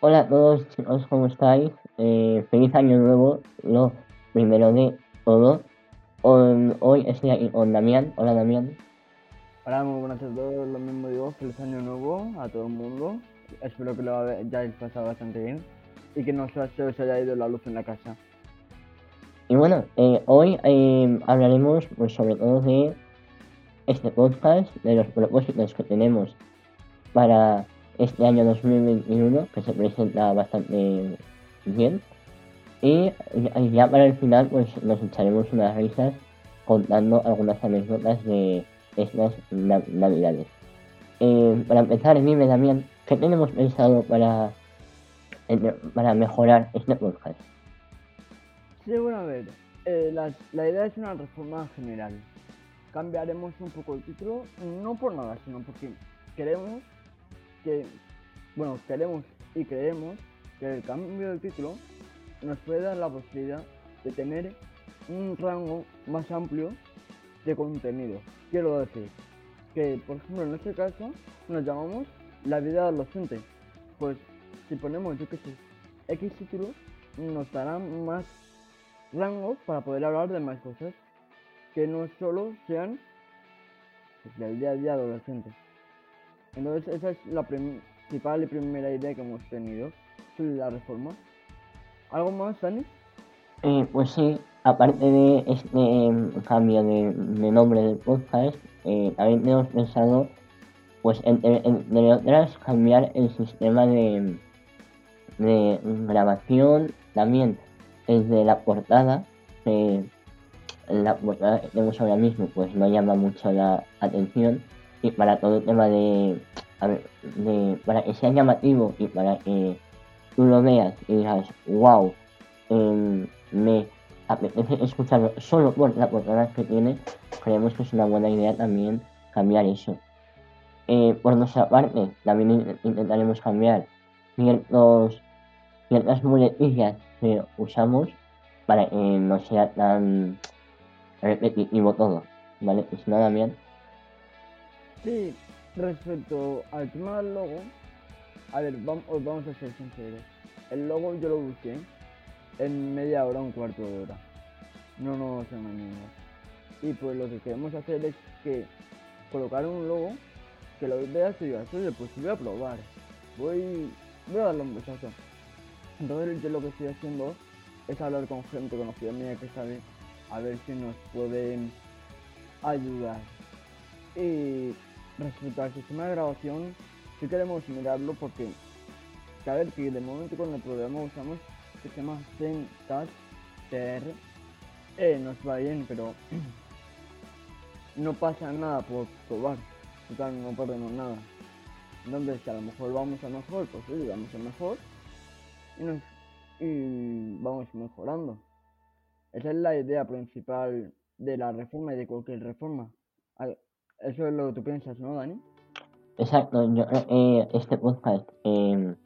Hola a todos chicos, ¿cómo estáis? Eh, feliz año nuevo, lo primero de todo. Hoy, hoy estoy aquí con Damián. Hola Damián. Hola, muy buenas a todos, lo mismo digo, feliz año nuevo a todo el mundo. Espero que lo hayáis pasado bastante bien y que no se os haya ido la luz en la casa. Y bueno, eh, hoy eh, hablaremos pues, sobre todo de este podcast, de los propósitos que tenemos para este año 2021, que se presenta bastante bien. Y ya para el final, pues nos echaremos unas risas contando algunas anécdotas de estas navidades. Eh, para empezar, dime Damián, ¿qué tenemos pensado para, para mejorar este podcast? Sí, bueno, a ver, eh, la, la idea es una reforma general. Cambiaremos un poco el título, no por nada, sino porque queremos que, bueno, queremos y creemos que el cambio del título nos puede dar la posibilidad de tener un rango más amplio de contenido. Quiero decir que, por ejemplo, en este caso nos llamamos la vida adolescente. Pues si ponemos, yo que sé, X título, nos darán más rango para poder hablar de más cosas que no solo sean del día a día adolescente. Entonces esa es la principal y primera idea que hemos tenido sobre la reforma. ¿Algo más, Dani? Eh, pues sí, aparte de este em, cambio de, nombre del podcast, eh, también hemos pensado, pues entre, otras, cambiar el sistema de, de grabación, también desde la portada, la portada que tenemos ahora mismo pues no llama mucho la atención y para todo el tema de, de para que sea llamativo y para que tú lo veas y digas wow em, me apetece escucharlo solo por la portada que tiene creemos que es una buena idea también cambiar eso eh, por nuestra parte también intentaremos cambiar ciertos ciertas muletillas que usamos para que no sea tan repetitivo todo, ¿vale? Si nada bien. Sí, respecto al tema del logo, a ver, vamos, vamos a ser sinceros. El logo yo lo busqué en media hora, un cuarto de hora. No nos engañemos. Y pues lo que queremos hacer es que colocar un logo que lo veas y digas, oye, pues voy a probar. Voy, voy a darle un besazo. Entonces yo lo que estoy haciendo es hablar con gente conocida mía que sabe a ver si nos pueden ayudar. Y respecto al sistema de grabación, si queremos mirarlo porque, a ver, que de momento con el programa usamos el sistema Zencaster TR, eh, nos va bien, pero no pasa nada por probar, total, no perdemos nada. Entonces, si a lo mejor vamos a mejor, pues sí, vamos a mejor y, vamos mejorando. Esa es la idea principal de la reforma y de cualquier reforma. Eso es lo que tú piensas, ¿no, Dani? Exacto, yo eh, este podcast, em,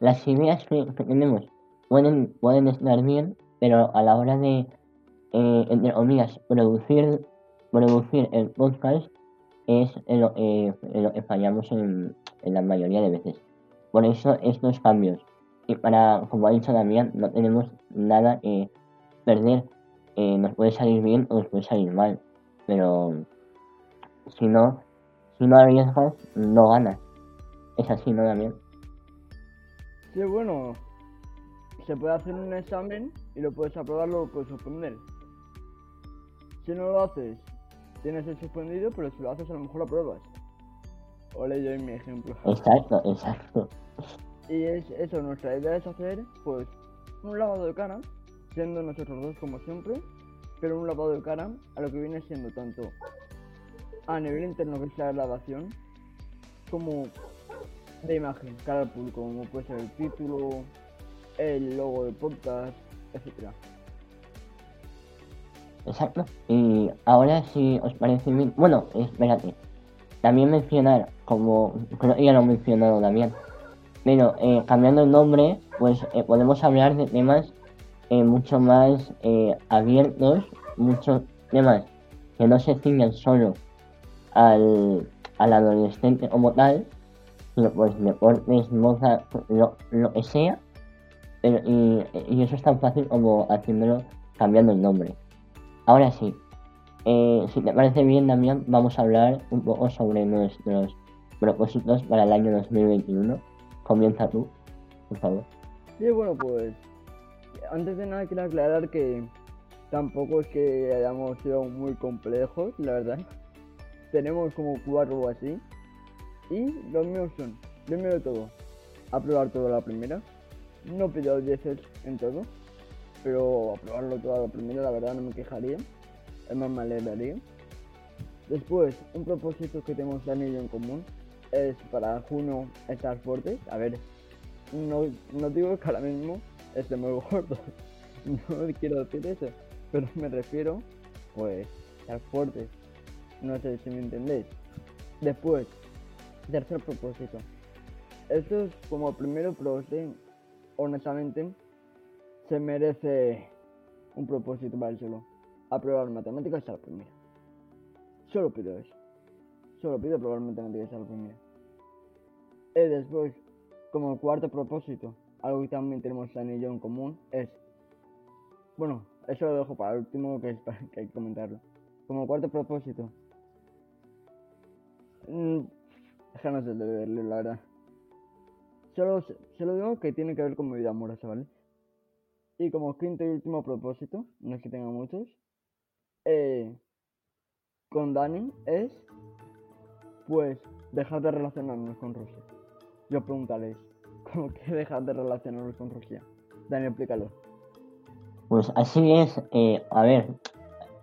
las ideas que, tenemos pueden, pueden estar bien, pero a la hora de, eh, entre comillas, producir, producir el podcast es lo, eh, lo que fallamos en, en la mayoría de veces. Por eso estos cambios y para, como ha dicho Damián, no tenemos nada que perder. Eh, nos puede salir bien o nos puede salir mal, pero si no, si no arriesgas, no ganas. Es así, ¿no, Damián? Sí, bueno, se puede hacer un examen y lo puedes aprobar, lo puedes suspender. Si no lo haces, tienes el suspendido, pero si lo haces a lo mejor lo apruebas. Ole yo en mi ejemplo. Exacto, exacto. Y es eso, nuestra idea es hacer pues un lavado de cara, siendo nosotros dos como siempre, pero un lavado de cara a lo que viene siendo tanto a nivel interno que es la grabación, como de imagen, cara al como puede ser el título, el logo del podcast, etcétera. Exacto. Y ahora si os parece bien, bueno, espérate, también mencionar, como creo que ya lo he mencionado también, pero eh, cambiando el nombre, pues eh, podemos hablar de temas eh, mucho más abiertos, muchos temas que no se ciñan solo al, al adolescente como tal, sino pues deportes, moda, lo, lo que sea. Pero, y, y eso es tan fácil como haciéndolo cambiando el nombre. Ahora sí, eh, si te parece bien, Damián, vamos a hablar un poco sobre nuestros propósitos para el año 2021. Comienza tú, por favor. Sí, bueno, pues antes de nada quiero aclarar que tampoco es que hayamos sido muy complejos, la verdad. Tenemos como cuatro o así. Y los míos son, primero todo, aprobar todo la primera. No pido 10 en todo, pero aprobarlo todo la primera, la verdad no me quejaría. Es más, me alegraría. Después, un propósito que tenemos Dani y yo en común es para junio estar fuertes. A ver, no, no digo que ahora mismo esté muy gordo, no quiero decir eso, pero me refiero, pues, estar fuertes. No sé si me entendéis. Después, tercer propósito. Esto es como primero, pero este, honestamente, se merece un propósito para el solo. Aprobar matemáticas a la primera. Solo pido eso. Solo pido aprobar matemáticas a la primera. Y después, como cuarto propósito, algo que también tenemos y yo en común es. Bueno, eso lo dejo para el último que, es para- que hay que comentarlo. Como cuarto propósito. Mm, sé de verlo, la verdad. Solo, solo digo que tiene que ver con mi vida amorosa, ¿vale? Y como quinto y último propósito, no es que tenga muchos, eh, con Dani es, pues, dejar de relacionarnos con Rusia. Yo preguntaréis, ¿cómo que dejar de relacionarnos con Rusia? Dani, explícalo. Pues así es, eh, a ver,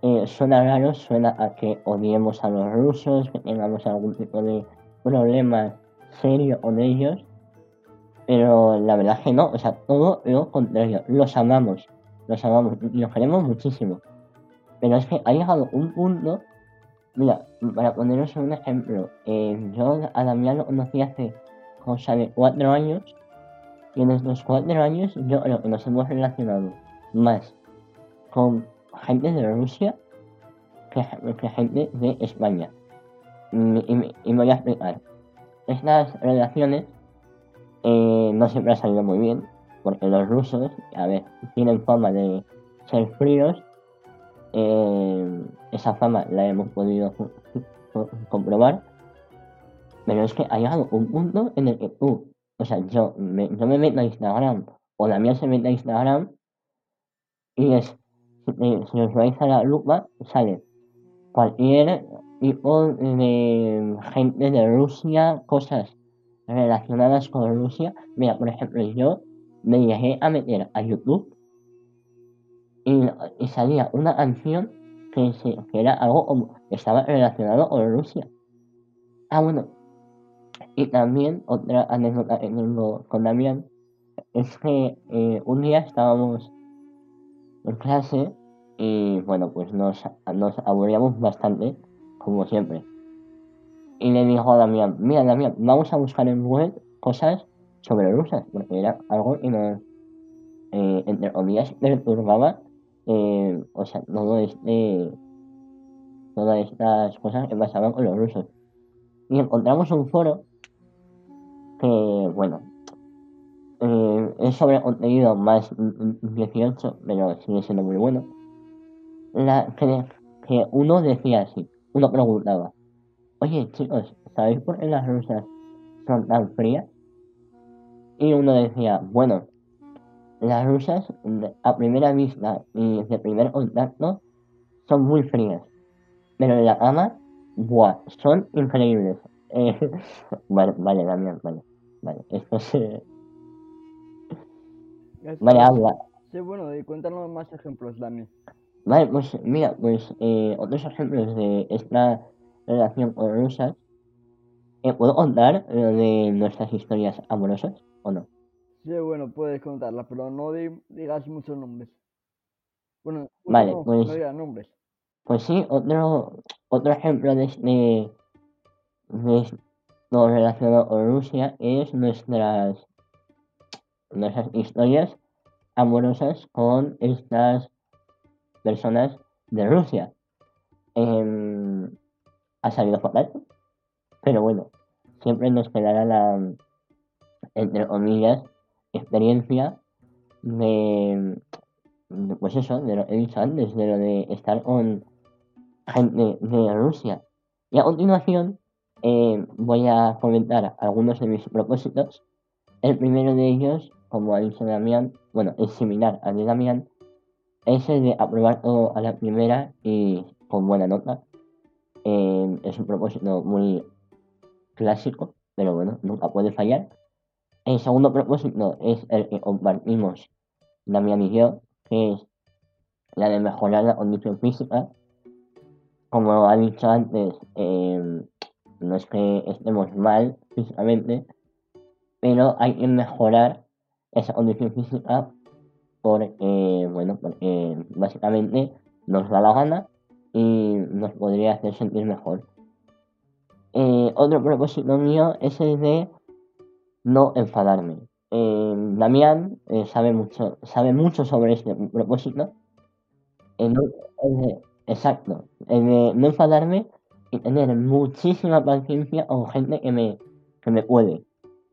eh, suena raro, suena a que odiemos a los rusos, que tengamos algún tipo de problema serio con ellos, pero la verdad que no, o sea, todo lo contrario, los amamos, los amamos, los queremos muchísimo. Pero es que ha llegado un punto, mira, para poneros un ejemplo, eh, yo a Damián lo conocí hace cosa de cuatro años, y en estos cuatro años yo creo nos hemos relacionado más con gente de Rusia que, gente de España. Y, y voy a explicar. Estas relaciones eh, no siempre han salido muy bien, porque los rusos, a ver, tienen fama de ser fríos. eh, esa fama la hemos podido co- co- comprobar. Pero es que ha llegado un punto en el que tú, o sea, yo me, yo me meto a Instagram, o la mía se mete a Instagram, y es, si, si os vais a la lupa, sale cualquier tipo de gente de Rusia, cosas relacionadas con Rusia. Mira, por ejemplo, yo me llegué a meter a YouTube y, salía una canción que era algo como que estaba relacionado con Rusia. Ah, bueno. Y también otra anécdota que tengo con Damián es que eh, un día estábamos en clase y bueno, pues nos, nos aburríamos bastante, como siempre. Y le dijo a Damián, mira Damián, vamos a buscar en web cosas sobre rusas, porque era algo que nos, eh, entre comillas, perturbaba, eh, o sea, todo este, todas estas cosas que pasaban con los rusos. Y encontramos un foro que, bueno, eh, es sobre contenido más mm, mm, 18, pero sigue siendo muy bueno. La, que, uno decía así, uno preguntaba, oye chicos, ¿sabéis por qué las rusas son tan frías? Y uno decía, bueno, las rusas a primera vista y de primer contacto son muy frías, pero en la cama, buah, son increíbles. Vale, vale, Damián, vale, vale, esto se... Eso Vale, habla. Sí, bueno, y cuéntanos más ejemplos, Dani. Vale, pues mira, pues eh, otros ejemplos de esta relación con rusas. Eh, ¿Puedo contar lo de nuestras historias amorosas o no? Sí, bueno, puedes contarlas, pero no di- digas muchos nombres. Bueno, Vale, no, pues- no digas nombres. Pues sí, otro, otro ejemplo de, este- de esto relacionado con Rusia es nuestras, nuestras historias amorosas con estas personas de Rusia. Em, ha salido fatal, pero bueno, siempre nos quedará la, entre comillas, experiencia de, pues eso, de lo he dicho antes, de lo de estar con gente de Rusia. Y a continuación eh, voy a comentar algunos de mis propósitos. El primero de ellos, como ha dicho Damián, bueno, es similar al de Damián, es el de aprobar todo a la primera y con buena nota. Eh, es un propósito muy clásico, pero bueno, nunca puede fallar. El segundo propósito es el que compartimos Damián y yo, que es la de mejorar la condición física. Como ha dicho antes, eh, no es que estemos mal físicamente, pero hay que mejorar esa condición física porque, bueno, porque básicamente nos da la gana y nos podría hacer sentir mejor. Eh, otro propósito mío es el de no enfadarme. Eh, Damián eh, sabe mucho sabe mucho sobre este propósito. exacto, el de no enfadarme y tener muchísima paciencia con gente que me, que me puede.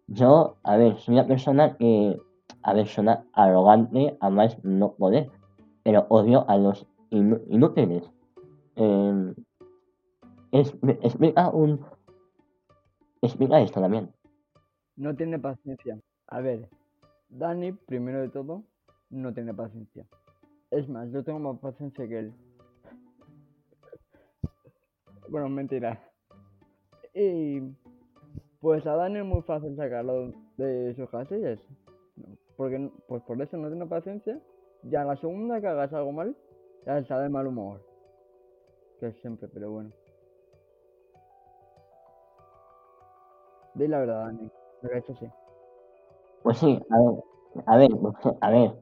Yo, a ver, soy una persona que, a ver, suena arrogante a más no poder, pero odio a los inútiles. Eh, explica un. Explica esto también. No tiene paciencia. A ver, Dani, primero de todo, no tiene paciencia. Es más, yo tengo más paciencia que él. Bueno, mentira. Y pues a Dani es muy fácil sacarlo de sus casillas. Porque pues por eso no tiene paciencia. Ya la segunda que hagas algo mal, ya está de mal humor. Que es siempre, pero bueno. Di la verdad, Dani. Lo que hecho sí. Pues sí, a ver, a ver, a ver.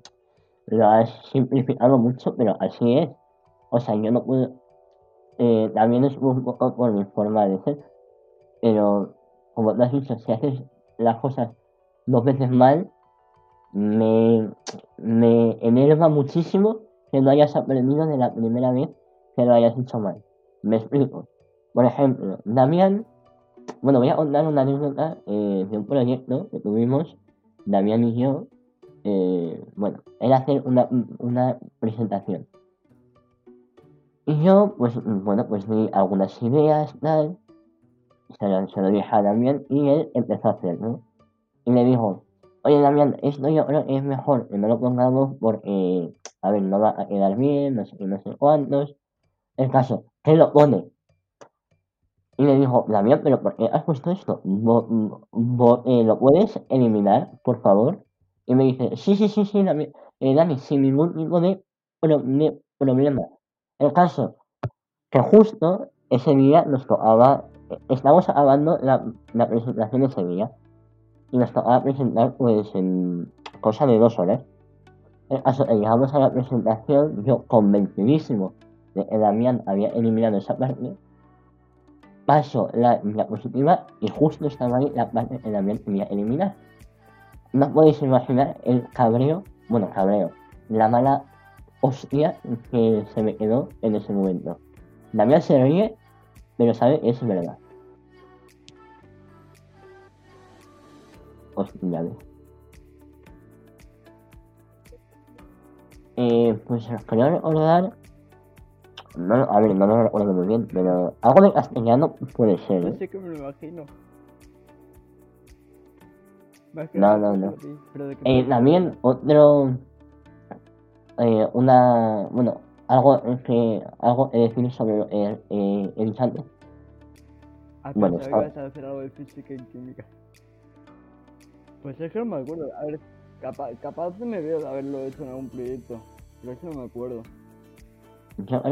Lo has simplificado mucho, pero así es. O sea, yo no puedo eh, también es un poco por mi forma de ser. Pero, como te has dicho, si haces las cosas dos veces mal, me, me enerva muchísimo que no hayas aprendido de la primera vez que lo hayas hecho mal. Me explico. Por ejemplo, Damián, bueno, voy a contar una anécdota eh, de un proyecto que tuvimos, Damián y yo. Eh, bueno, era hacer una, una presentación. Y yo, pues, bueno, pues di algunas ideas, tal, se lo, se lo dije a Damián y él empezó a hacerlo. Y le dijo, oye Damián, esto yo creo es mejor que no lo pongamos porque, a ver, no va a quedar bien, no sé qué, no sé cuántos. El caso, él lo pone. Y le dijo, Damián, pero ¿por qué has puesto esto? Eh, ¿Lo puedes eliminar, por favor? Y me dice, sí, sí, sí, sí, Damián, eh, Dani, sin ningún tipo de problema. El caso, que justo ese día nos tocaba, estamos acabando la, la presentación ese día y nos tocaba presentar pues en cosa de dos horas. El caso, llegamos a la presentación, yo convencidísimo de que Damián había eliminado esa parte, paso la diapositiva y justo estaba ahí la parte que Damián quería eliminar. No podéis imaginar el cabreo, bueno, cabreo, la mala hostia que se me quedó en ese momento. Damián se ríe, pero sabe es verdad. Hostia, eh, pues quería recordar. No, a ver, no lo recuerdo muy bien, pero algo de castellano puede ser. ¿eh? sé que me lo imagino. No, no, no. Eh, también otro eh, una, bueno, algo que algo que decir sobre eh, eh, el instante. Ah, bueno, ibas a hacer algo de física y química. Pues es que no me acuerdo. A ver, capaz, capaz me veo de haberlo hecho en algún proyecto, pero es que no me acuerdo. Yo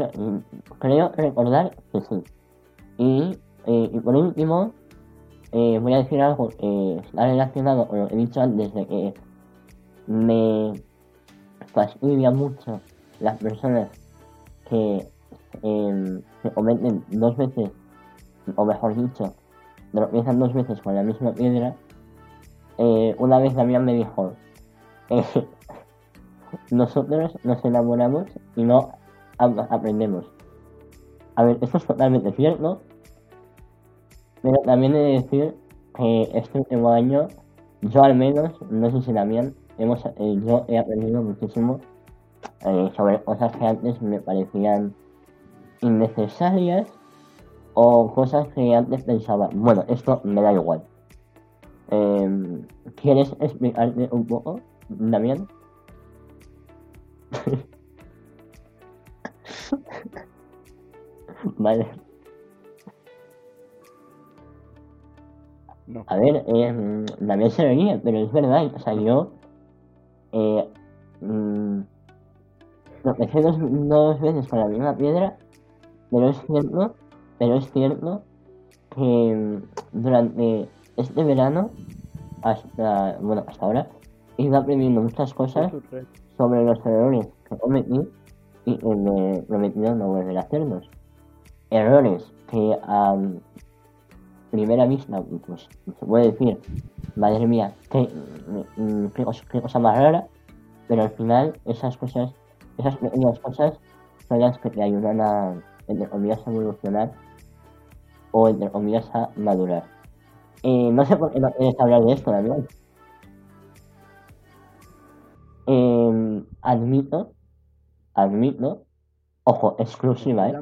creo, recordar que sí. Y, eh, y por último, eh, voy a decir algo que está relacionado con lo que he dicho antes de que me fastidia mucho las personas que eh, se cometen dos veces, o mejor dicho, tropiezan dos veces con la misma piedra. Eh, una vez Damián me dijo, eh, nosotros nos enamoramos y no aprendemos. A ver, esto es totalmente cierto, pero también he de decir que este último año, yo al menos, no sé si también, hemos, eh, yo he aprendido muchísimo sobre cosas que antes me parecían innecesarias o cosas que antes pensaba, bueno, esto me da igual. Em, ¿Quieres explicarte un poco, Damián? vale. No. A ver, eh, Damián se venía, pero es verdad, o sea, yo eh, mm, dos, dos veces con la misma piedra, pero es cierto, pero es cierto que mm, durante este verano, hasta, bueno, hasta ahora, he ido aprendiendo muchas cosas sobre los errores que cometí y que me prometido no volver a hacerlos. Errores que a primera vista, pues se puede decir, madre mía, qué, qué cosa, qué cosa más rara, pero al final esas cosas, esas pequeñas cosas son las que te ayudan a, entre comillas, a evolucionar o entre comillas a madurar. Eh, no sé por qué no quieres hablar de esto, Daniel. Eh, admito, admito, ojo, exclusiva, ¿eh?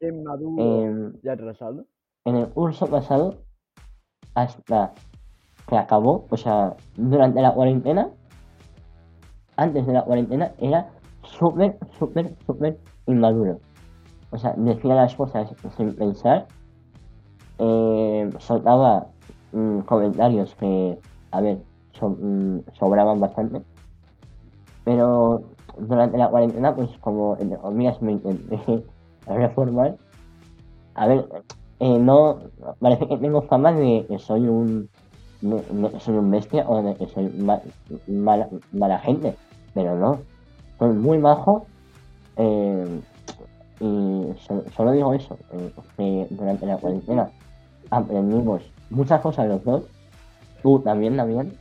Eh, y atrasado. en el curso pasado, hasta que acabó, o sea, durante la cuarentena, antes de la cuarentena, era súper, súper, súper inmaduro. O sea, decía las cosas sin pensar, eh, soltaba mm, comentarios que, a ver, mm, sobraban bastante. Pero durante la cuarentena, pues como entre comillas me intenté reformar, a ver, eh, no, parece que tengo fama de que soy un, de- soy un bestia o de que soy ma- mala, gente, pero no, soy muy bajo eh, y so- solo digo eso, eh, que durante la cuarentena aprendimos muchas cosas los dos, tú también, también,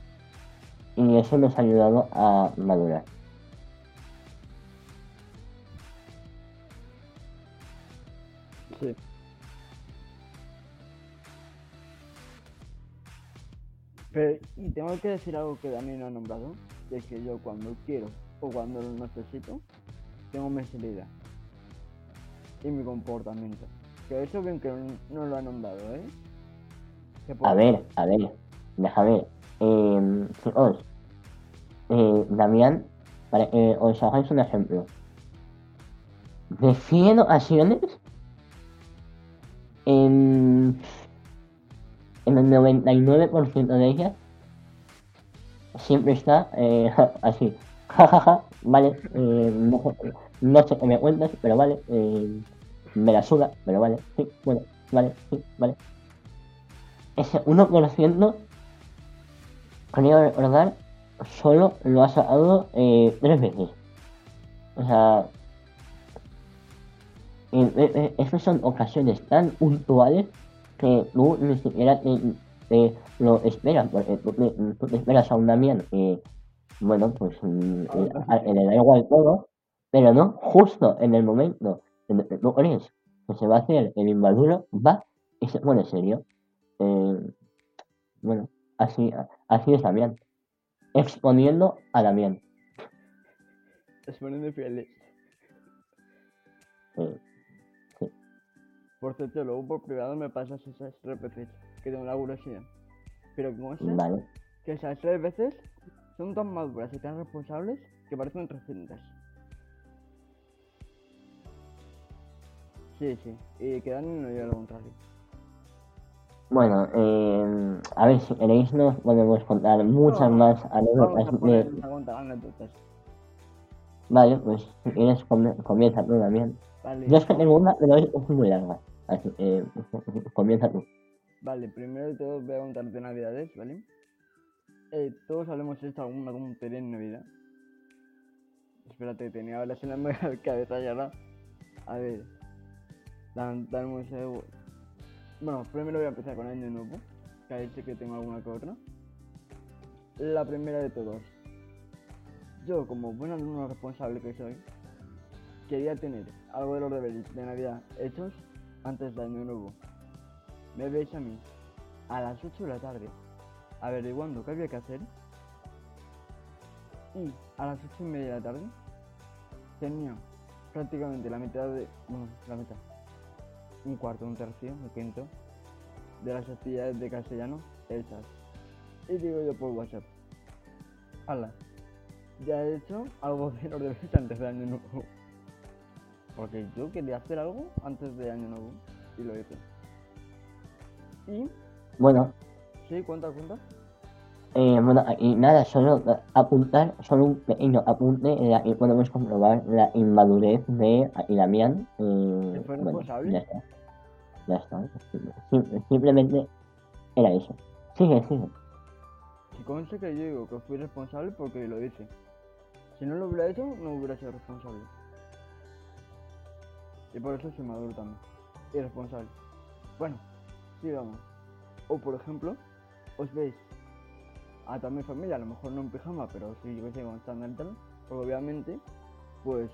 y eso nos ha ayudado a madurar. Sí. Pero, y tengo que decir algo que Dani no ha nombrado, es que yo cuando quiero o cuando lo necesito, tengo mi salida y mi comportamiento. Que eso bien que no, lo ha nombrado, ¿eh? A ver, a ver, déjame. Eh, chicos, eh, Damián, para que os hagáis un ejemplo. De 100 ocasiones, en, en el 99% de ellas, siempre está eh, así. Jajaja, vale, eh, no, sé- no sé qué me cuentas, pero vale, eh, me la suda, pero vale, sí, bueno, vale, sí, vale ese 1%, creo recordar, solo lo ha sacado eh, tres veces. O sea, eh, eh, esas son ocasiones tan puntuales que tú ni siquiera te, te lo esperas, porque tú te, tú te esperas a un Damián que, bueno, pues mm, a- le da igual todo, pero no, justo en el momento tú crees que se va a hacer el inmaduro, va y se pone serio. Eh, bueno, así, así es Damián. Exponiendo a Damián. Es poniendo fieles. Eh, Por cierto, luego por privado me pasas esas tres veces que tengo la curiosidad. Pero como sé vale. que esas tres veces son tan maduras y tan responsables que parecen recientes. Sí, sí. Y que Dani no diga lo contrario. Bueno, eh, a ver, si queréis nos podemos contar muchas No, más anécdotas de... anécdotas. Vale, pues si quieres com- comienza tú Damián. Vale. Yo es que tengo una, pero es, muy larga. Así que comienza tú. Vale, primero de todo voy a contar de navidades, ¿vale? Eh, todos hablemos esto alguna tontería en Navidad. Espérate, tenía ahora en la cabeza ya ahora. A ver. Dan, dame un segundo. Bueno, primero voy a empezar con Año Nuevo. Que sí que tengo alguna que. La primera de todos. Yo, como buen alumno responsable que soy, quería tener algo de los deberes de Navidad hechos antes de Año Nuevo. Me veis a mí a las 8 de la tarde, averiguando qué había que hacer. Y a las 8 y media de la tarde tenía prácticamente la mitad de. Bueno, la mitad. Un cuarto, un tercio, un quinto de las actividades de castellano hechas. Y digo yo por WhatsApp. Hala, ya he hecho algo de los deberes antes de año nuevo. Porque yo quería hacer algo antes de año nuevo. Y lo hice. Y. Bueno, Sí, cuenta, cuenta. Eh, bueno, y nada, solo apuntar, solo un pequeño apunte, en la que podemos comprobar la inmadurez de Damián. Eh, ¿Que fue bueno, responsable? ya está. Ya está. Sim- simplemente era eso. Sigue, sigue. Si conste que yo digo que fui responsable porque lo hice. Si no lo hubiera hecho, no hubiera sido responsable. Y por eso soy maduro también. Y responsable. Bueno, sigamos. O por ejemplo, os veis a toda mi familia, a lo mejor no en pijama, pero sí yo que sé, con estándar tal. Porque obviamente, pues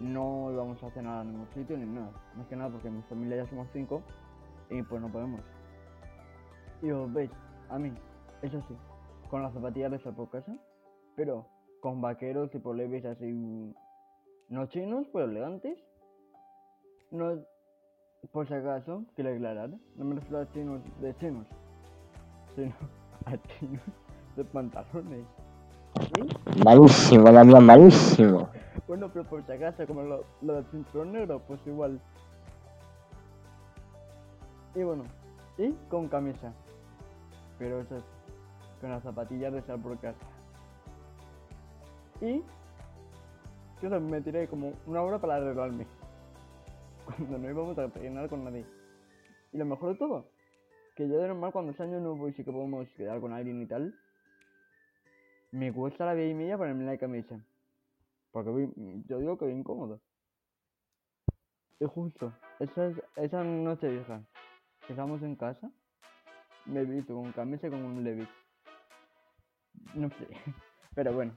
no íbamos a cenar a ningún sitio ni nada. Más que nada porque en mi familia ya somos cinco y pues no podemos. Y os veis, a mí, eso sí, con las zapatillas de por casa, pero con vaqueros tipo leves así, no chinos, pero elegantes. No, por si acaso, quiero aclarar, no me refiero a chinos de chinos, sino a chinos de pantalones. ¿Sí? Malísimo, Damián, malísimo. Bueno, pero por si acaso, como lo, lo del cinturón negro, pues igual. Y bueno, y con camisa. Pero eso es, con las zapatillas de sal por casa. Y yo me tiré como una hora para arreglarme. Cuando no íbamos a peinar con nadie. Y lo mejor de todo, que yo de normal cuando es año nuevo y sí que podemos quedar con alguien y tal, me cuesta la vida y media ponerme la camisa. Porque yo digo que voy incómodo. Y justo, esa, es- esa noche vieja que estábamos en casa, me he visto con camisa y con un Levi's. No sé, pero bueno.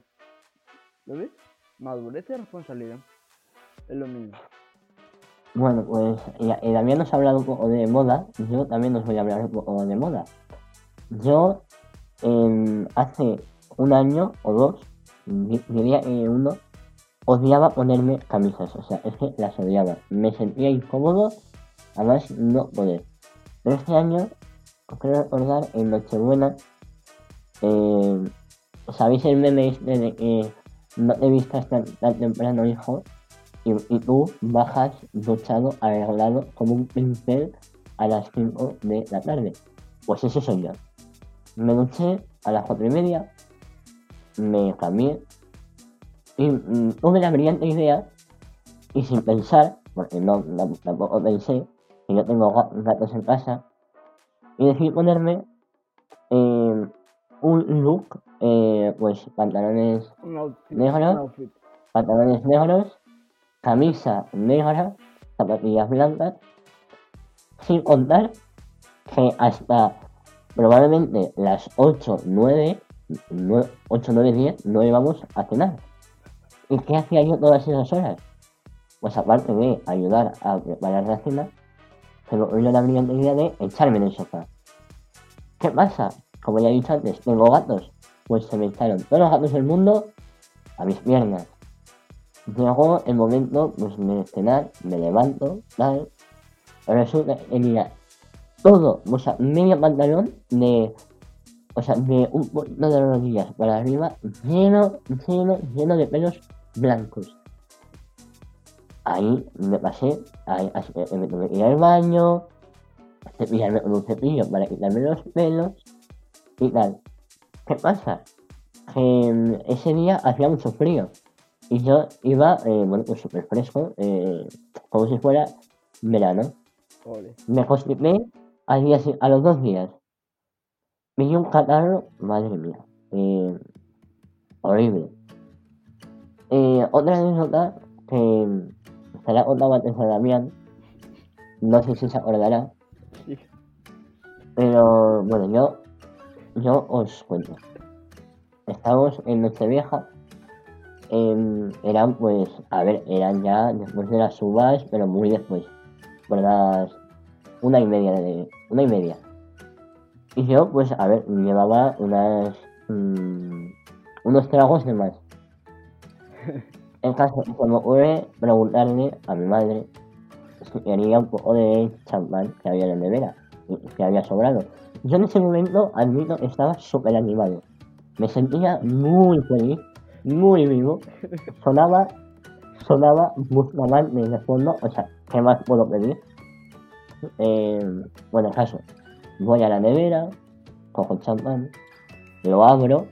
¿Lo ves? Madurez y responsabilidad. Es lo mismo. Bueno, pues eh, nos ha hablado un poco de moda, yo también os voy a hablar un poco de moda. Yo em, hace un año o dos, di- diría uno, odiaba ponerme camisas, o sea, es que las odiaba. Me sentía incómodo, además no poder. Pero este año, os quiero recordar, en Nochebuena, em, ¿sabéis el meme este de que no te vistas tan, tan temprano, hijo? Y, y tú bajas duchado, arreglado como un pincel a las 5 de la tarde. Pues ese soy yo. Me duché a las 4 y media, me cambié y mm, tuve la brillante idea y sin pensar, porque no, no- tampoco pensé, que yo tengo ga- gatos en casa, y decidí ponerme eh, un look, eh, pues pantalones Un outfit. ¿Negro? Un outfit. pantalones negros, camisa negra, zapatillas blancas, sin contar que hasta probablemente las 8, 9, 9 8, 9, 10 no íbamos a cenar. ¿Y qué hacía yo todas esas horas? Pues aparte de ayudar a preparar la cena, me ocurrió la brillante idea de echarme en el sofá. ¿Qué pasa? Como ya he dicho antes, tengo gatos. Pues se me echaron todos los gatos del mundo a mis piernas. Llegó el momento pues, de cenar, me levanto, tal. Resulta que tenía todo, o sea, medio pantalón de, o sea, de un poquito de rodillas para arriba, lleno, lleno, lleno de pelos blancos. Ahí me pasé, ahí, así que me tuve que ir al baño, cepillarme con un cepillo para quitarme los pelos y tal. ¿Qué pasa? Que mm, ese día hacía mucho frío. Y yo iba, eh, bueno, pues súper fresco, eh, como si fuera verano. Ole. Me constipé al día, a los dos días. Me dio un catarro, madre mía, eh, horrible. Otra anécdota que se la ha contado antes a Damián, no sé si se acordará, Sí. pero bueno, yo, yo os cuento. Estamos en Nochevieja. Eran pues, a ver, eran ya después de las uvas, pero muy después. Por las una y media de. Una y media. Y yo, pues, a ver, llevaba unas. mm, unos tragos de más. En caso, se me ocurre preguntarle a mi madre si quería un poco de champán que había en la nevera que había sobrado. Yo en ese momento, admito, estaba súper animado. Me sentía muy feliz, muy vivo. Sonaba, sonaba Bustamante de fondo, o sea, ¿qué más puedo pedir? Eh, bueno, caso, voy a la nevera, cojo el champán, lo abro,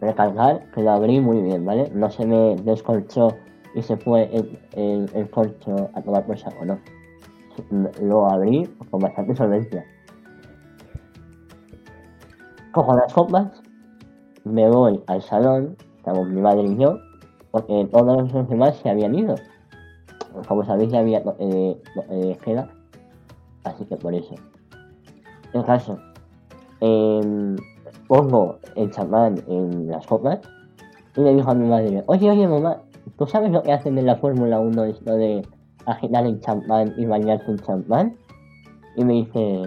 recalcar que lo abrí muy bien, ¿vale? No se me descolchó y se fue el, el, el corcho a tomar por saco, no. Lo abrí con bastante solvencia. Cojo las copas, me voy al salón, estamos mi madre y yo, porque todos los demás se habían ido. Como sabéis, ya había toque de, toque de queda, así que por eso. En caso, em, pongo el champán en las copas y le dijo a mi madre, oye, oye, mamá, ¿tú sabes lo que hacen en la Fórmula 1 esto de agitar el champán y bañarse en champán? Y me dice,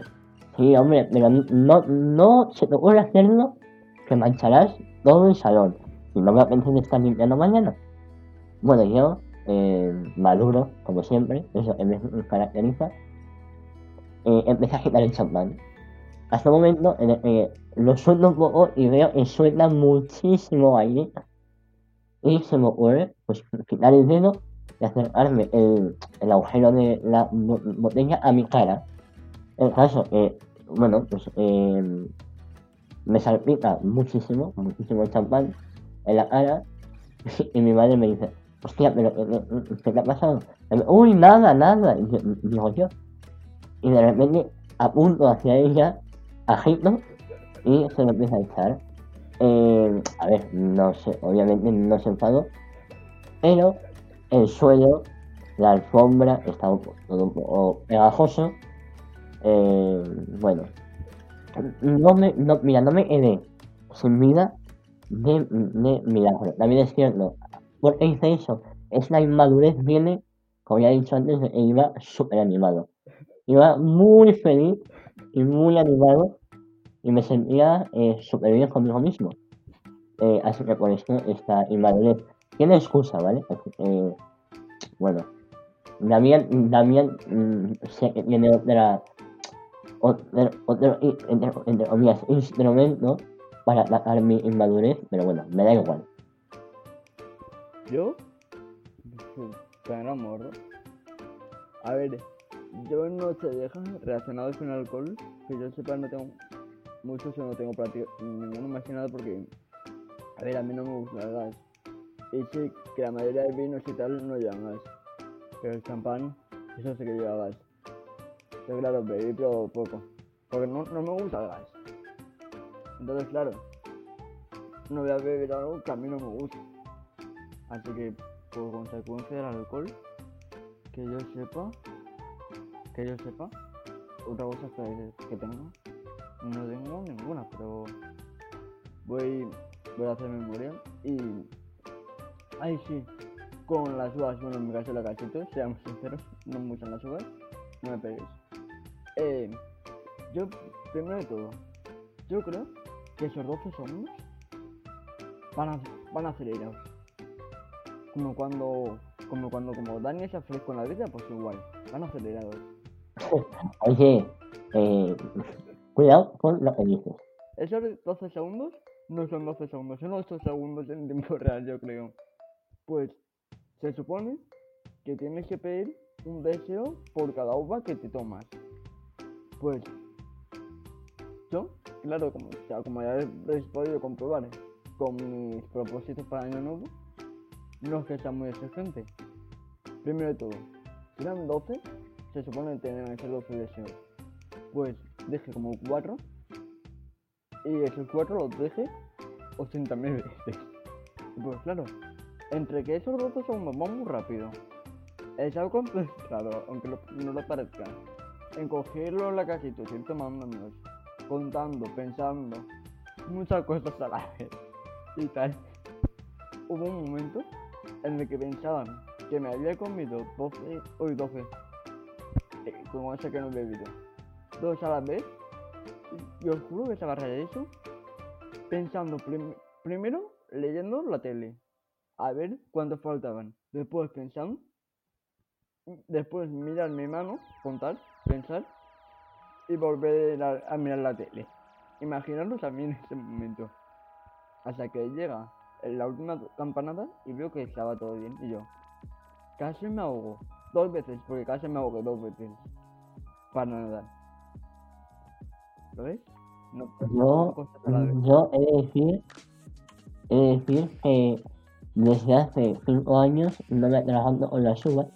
sí, hombre, pero no, no se te ocurre hacerlo que mancharás todo el salón y no me apetece de estar limpiando mañana. Bueno, yo, eh, maduro, como siempre, eso que me caracteriza, eh, empecé a agitar el champán. Hasta un momento en el que lo suelto un poco y veo que suelta muchísimo aire. Y se me ocurre, pues, quitar el dedo y acercarme el, el agujero de la bo- botella a mi cara. El caso que, bueno, pues, eh, me salpica muchísimo, muchísimo el champán en la cara. Y mi madre me dice, hostia, pero ¿qué, te ha pasado? Uy, nada, nada. Y digo yo. Y de repente apunto hacia ella, agito y se lo empieza a echar. Eh, a ver, no sé, obviamente no se enfadó, pero el suelo, la alfombra, está un po- todo un poco pegajoso. Eh, bueno, no me, no, mira, no me quedé sin vida de, de milagro. También es cierto, ¿por qué hice eso? Es la inmadurez viene, como ya he dicho antes, e iba súper animado. Iba muy feliz y muy animado y me sentía eh, súper bien conmigo mismo. Eh, así que por esto esta inmadurez tiene excusa, ¿vale? Que, bueno, Damián, Damián mm, sé que tiene otra, otro i- entre, entre comillas, instrumento para atacar mi inmadurez, pero bueno, me da igual. ¿Yo? Tan morro. A ver, yo no se deja relacionados con el alcohol, que yo sepa no tengo muchos o no tengo práctica ninguno más que nada porque, a ver, a mí no me gusta el gas. Y sé que la mayoría de vinos y tal no llevan gas. Pero el champán, eso sí que lleva gas. Pero claro, bebí pero poco. Porque no, no me gusta el gas. Entonces, claro, no voy a beber algo que a mí no me gusta. Así que, por consecuencia del alcohol, que yo sepa, que yo sepa, otra cosa que, tengo, no tengo ninguna, pero voy, voy a hacer memoria y... Ay, sí, con las uvas, bueno, en mi caso la cachito, seamos sinceros, no gustan las uvas, no me peguéis. Eh, yo, primero de todo, yo creo que esos 12 segundos van a, van a acelerados como cuando como cuando como Daniel se feliz con la vida pues igual van acelerados Oye, eh, cuidado con lo que dices. esos 12 segundos no son 12 segundos son 8 segundos en tiempo real yo creo. Pues se supone que tienes que pedir un deseo por cada uva que te tomas. Pues yo claro como, sea, como ya habéis podido comprobar con mis propósitos para año nuevo no es que sea muy exigente. Primero de todo si eran 12 se supone que tenían que ser 12 deseos pues dejé como 4 y esos 4 los dejé 80.000 veces. Pues claro entre que esos 12 segundos van muy rápido. Es algo complicado aunque no lo parezca. En cogerlo en la casita ir tomándonos contando pensando muchas cosas a la vez. Y tal. Hubo un momento en el que pensaban que me había comido 12, hoy 12, eh, como ese que no he bebido, dos a la vez, y os juro que estaba de eso pensando prim- primero leyendo la tele, a ver cuántos faltaban. Después pensando, después mirar mi mano, contar, pensar y volver a, a mirar la tele. Imaginaros a mí en ese momento. Hasta que llega la última campanada y veo que estaba todo bien. Y yo, casi me ahogo. Dos veces, porque casi me ahogué dos veces. Para nadar. ¿Lo ves? No, Yo, la vez. yo he de decir, he de decir que desde hace 5 años no me he trabajado con las uvas.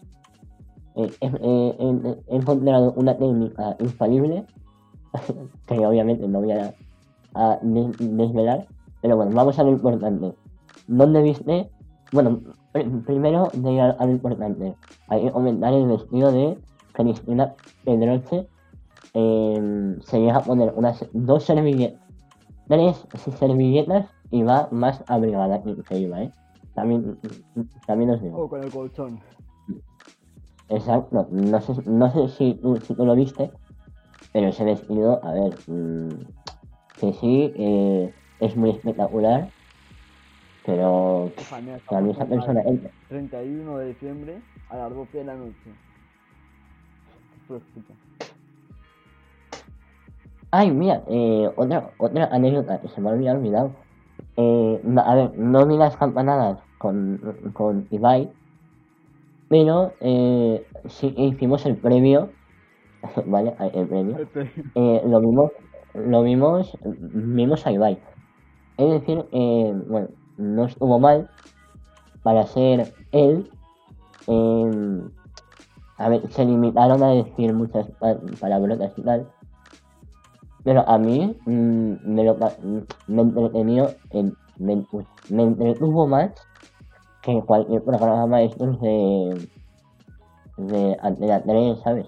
Eh, he, he- he- he encontrado una técnica infalible, que obviamente no voy a, a des- desvelar, pero bueno, vamos a lo importante. ¿Dónde viste? Bueno, pr- primero de ir a, lo importante. Hay que comentar el vestido de Cristina Pedroche. eh, se llega a poner unas dos servilletas, tres servilletas y va más abrigada que, iba, ¿eh? También, también os digo. O con el colchón. Exacto, no sé, no sé si, tú, si tú lo viste, pero ese vestido, a ver, mm, que sí, eh, es muy espectacular, pero para mí esa persona entra. 31 de diciembre a las 12 de la noche. Ay, mira, eh, otra, otra anécdota que se me había olvidado. Eh, a ver, no vi las campanadas con, con Ibai, pero eh, sí hicimos el premio, ¿vale? El premio. Este, eh, lo vimos, lo vimos, vimos a Ibai. Es decir, eh, bueno, no estuvo mal para ser él. eh, a ver, se limitaron a decir muchas pa- palabrotas y tal. Pero a mí mm, me, lo, me entretenió, en- me, me entretuvo más que cualquier programa de estos de, de 3, ¿sabes?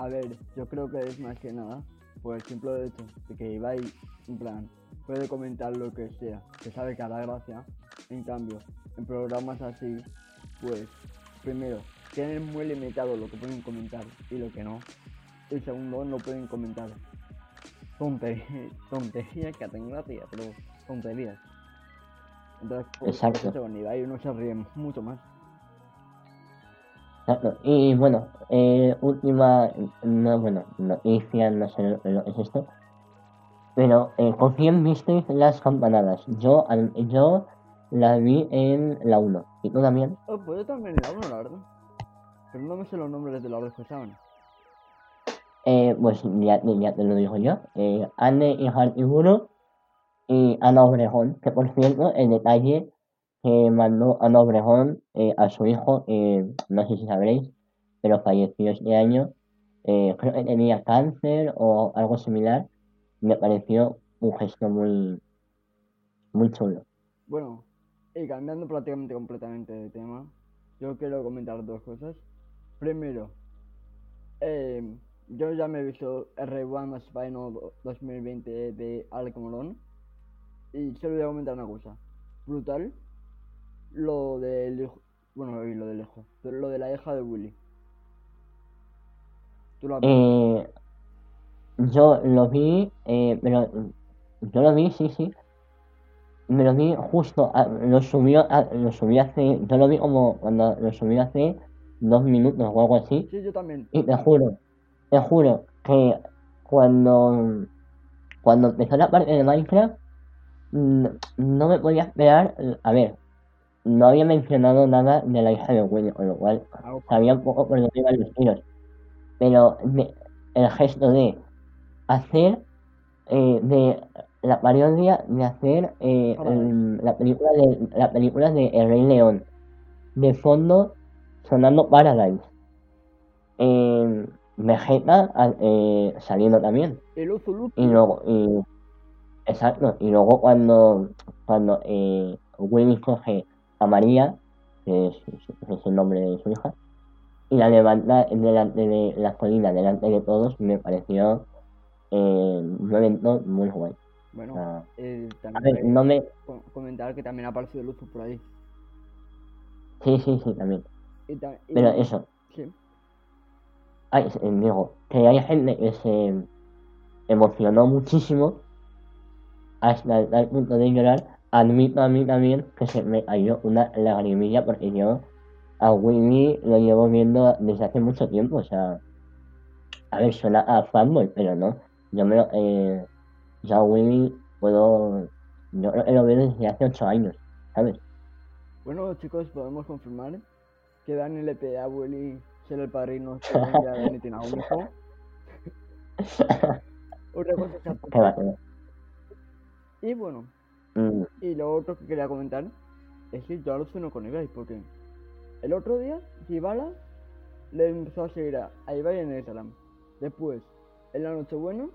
a ver, yo creo que es más que nada por el simple hecho de que Ibai, en plan, puede comentar lo que sea, que sabe que hará gracia. En cambio, en programas así, pues, primero, tienen muy limitado lo que pueden comentar y lo que no. Y segundo, no pueden comentar tonterías, tonterías que hacen gracia, pero tonterías. Exacto. con Ibai uno se ríe mucho más. Exacto. Y bueno, eh, última, no, bueno, noticia, no sé lo que es esto. Pero, eh, ¿con quién visteis las campanadas? Yo, al- yo la vi en la 1. ¿Y tú también? Oh, pues yo también la uno, la verdad. Pero no me sé los nombres de los que estaban. Eh, pues ya, ya te lo digo yo. Eh, Anne y Hartiburo y Ana Obregón. Que por cierto, el detalle que mandó Ana Obregón eh, a su hijo, eh, no sé si sabréis, pero falleció este año. Eh, creo que tenía cáncer o algo similar. Me pareció un gesto muy, muy chulo. Bueno, y cambiando prácticamente completamente de tema, yo quiero comentar dos cosas. Primero, eh, yo ya me he visto R1 más Final 2020 de Alec Molón. Y solo voy a comentar una cosa. Brutal. Lo del hijo. Bueno, y lo del hijo. Pero lo de la hija de Willy. ¿Tú lo has visto? Eh, yo lo vi, eh, pero yo lo vi, sí, sí. Me lo vi justo, a- lo subió, a- lo subí hace, yo lo vi como cuando lo subí hace dos minutos o algo así. Sí, yo también. Y te juro, te juro que cuando, cuando empezó la parte de Minecraft, no me podía esperar, a ver, no había mencionado nada de la hija de Willy, con lo cual Algo- sabía un poco por dónde iban los tiros. Pero de- el gesto de hacer eh, de la parodia de hacer eh, el- la película de la película de El Rey León de fondo sonando Paradise eh, Vegeta eh, saliendo también Luzu. y luego y, exacto y luego cuando cuando eh, Willy coge a María que es, es el nombre de su hija y la levanta delante de la colina delante de todos me pareció eh, un evento muy guay Bueno, sea, eh, también ver no me co- comentar que también ha aparecido Luzu por ahí. sí sí sí también Y ta- y- pero eso Sí. Ay, eh, digo, que hay gente que se, emocionó muchísimo hasta el punto de llorar. Admito a mí también que se me cayó una lagrimilla porque yo a Winnie lo llevo viendo desde hace mucho tiempo, o sea, a ver, suena a fanboy, pero no, yo me lo, eh, yo a Winnie puedo, yo lo veo desde hace 8 años, ¿sabes? Bueno, chicos, podemos confirmar que Dani le pide a Willy ser el padrino que Dani tiene a un hijo. Otra cosa que Y bueno, Mm, y lo otro que quería comentar es que yo alucino con Ibai, porque el otro día Gibala le empezó a seguir a, a Ibai en Instagram. Después, en la Nochebuena,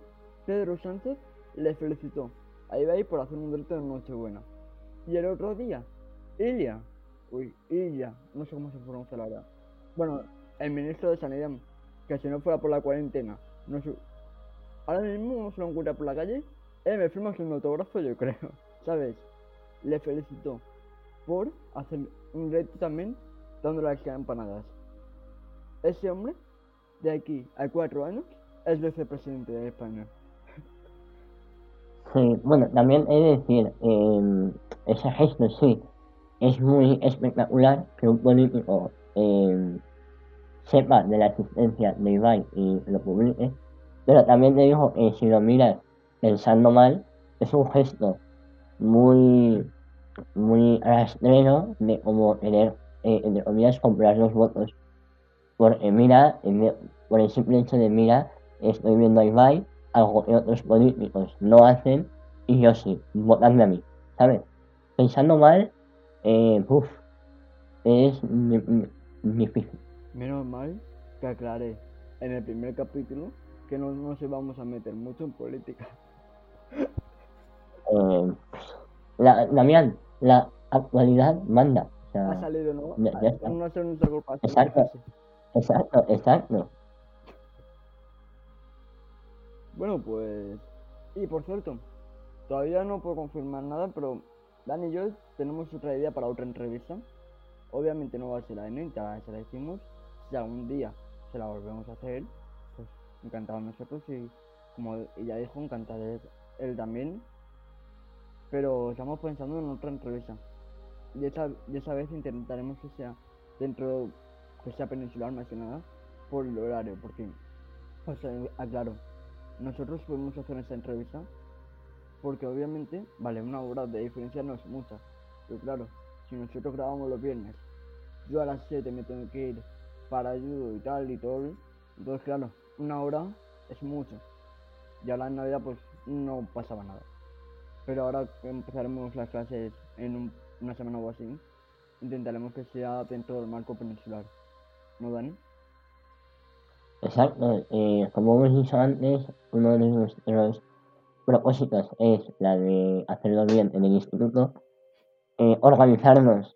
Pedro Sánchez le felicitó a Ibai por hacer un directo en Nochebuena. Y el otro día, Ilia, uy, Ilia, no sé cómo se pronuncia la verdad. Bueno, el ministro de Sanidad, que si no fuera por la cuarentena, no sé, ahora mismo no se lo encuentra por la calle, eh, me firma un autógrafo, yo creo, ¿sabes? Le felicitó por hacer un reto también dando las empanadas. Ese hombre, de aquí a cuatro años, es vicepresidente de España. Sí, bueno, también he de decir, eh, ese gesto sí, es muy espectacular que un político eh, sepa de la existencia de Ibai y lo publique, pero también te digo que si lo miras pensando mal, es un gesto muy, muy rastrero de como querer, eh, entre comillas, comprar los votos. Porque mira, por el simple hecho de mira, estoy viendo a Ibai, algo que otros políticos no hacen, y yo sí, votadme a mí, ¿sabes? Pensando mal, eh, uff, es di- di- difícil. Menos mal que aclaré en el primer capítulo que no nos íbamos a meter mucho en política. Eh, la, Damián, la actualidad manda. O sea, Ha salido, ¿no? ya- ya está. No es nuestra culpa. Exacto. exacto, exacto. Bueno, pues. Y por cierto, todavía no puedo confirmar nada, pero Dani y yo tenemos otra idea para otra entrevista. Obviamente no va a ser la de ya se la hicimos. Si algún día se la volvemos a hacer, pues encantado nosotros y como ella dijo, encantado él también. Pero estamos pensando en otra entrevista. Y esa, y esa vez intentaremos que sea dentro, que sea peninsular más que nada, por el horario, porque, o sea, aclaro, nosotros podemos hacer esta entrevista porque obviamente, vale, una hora de diferencia no es mucha, pero claro, si nosotros grabamos los viernes, yo a las 7 me tengo que ir para ayudo y tal y todo, entonces claro, una hora es mucho. Y ahora en Navidad pues no pasaba nada. Pero ahora que empezaremos las clases en un- una semana o así, intentaremos que sea dentro del marco peninsular. ¿No, Dani? Exacto. Eh, como hemos dicho antes, uno de nuestros propósitos es la de hacerlo bien en el instituto, eh, organizarnos,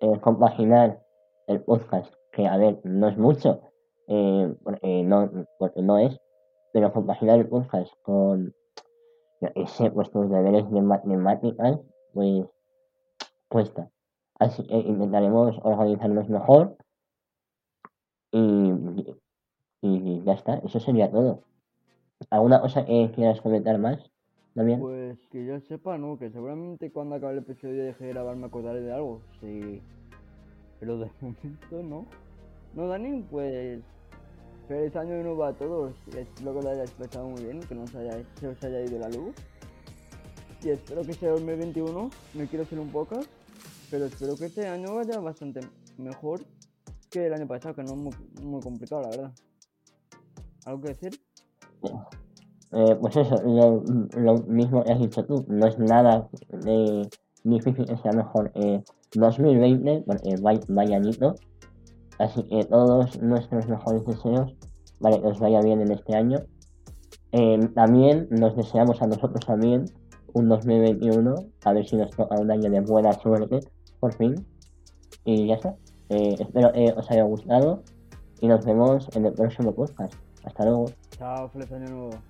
eh, compaginar el podcast, que a ver, no es mucho, porque, no, porque no es, pero compaginar el podcast con, qué sé, vuestros deberes de matemáticas, pues cuesta. Así que intentaremos organizarnos mejor y, y ya está, eso sería todo. ¿Alguna cosa que quieras comentar más, Damián? Pues que yo sepa, no, que seguramente cuando acabe el episodio deje de grabar me acordaré de algo, sí. Pero de momento no. No, Dani, pues feliz año nuevo a todos. Espero que lo hayáis pasado muy bien, que no os haya, se os haya ido la luz. Y espero que sea 2021, no quiero ser un podcast, pero espero que este año vaya bastante mejor que el año pasado, que no es muy, muy complicado, la verdad. ¿Algo que decir? Eh, pues eso, lo, mismo que has dicho tú, no es nada eh, difícil que sea mejor eh, 2020, porque vaya, vaya añito, así que todos nuestros mejores deseos para que os vaya bien en este año. Eh, también nos deseamos a nosotros también un 2021, a ver si nos toca un año de buena suerte, por fin. Y ya está. Eh, espero que os haya gustado y nos vemos en el próximo podcast. Hasta luego. Chao, feliz año nuevo.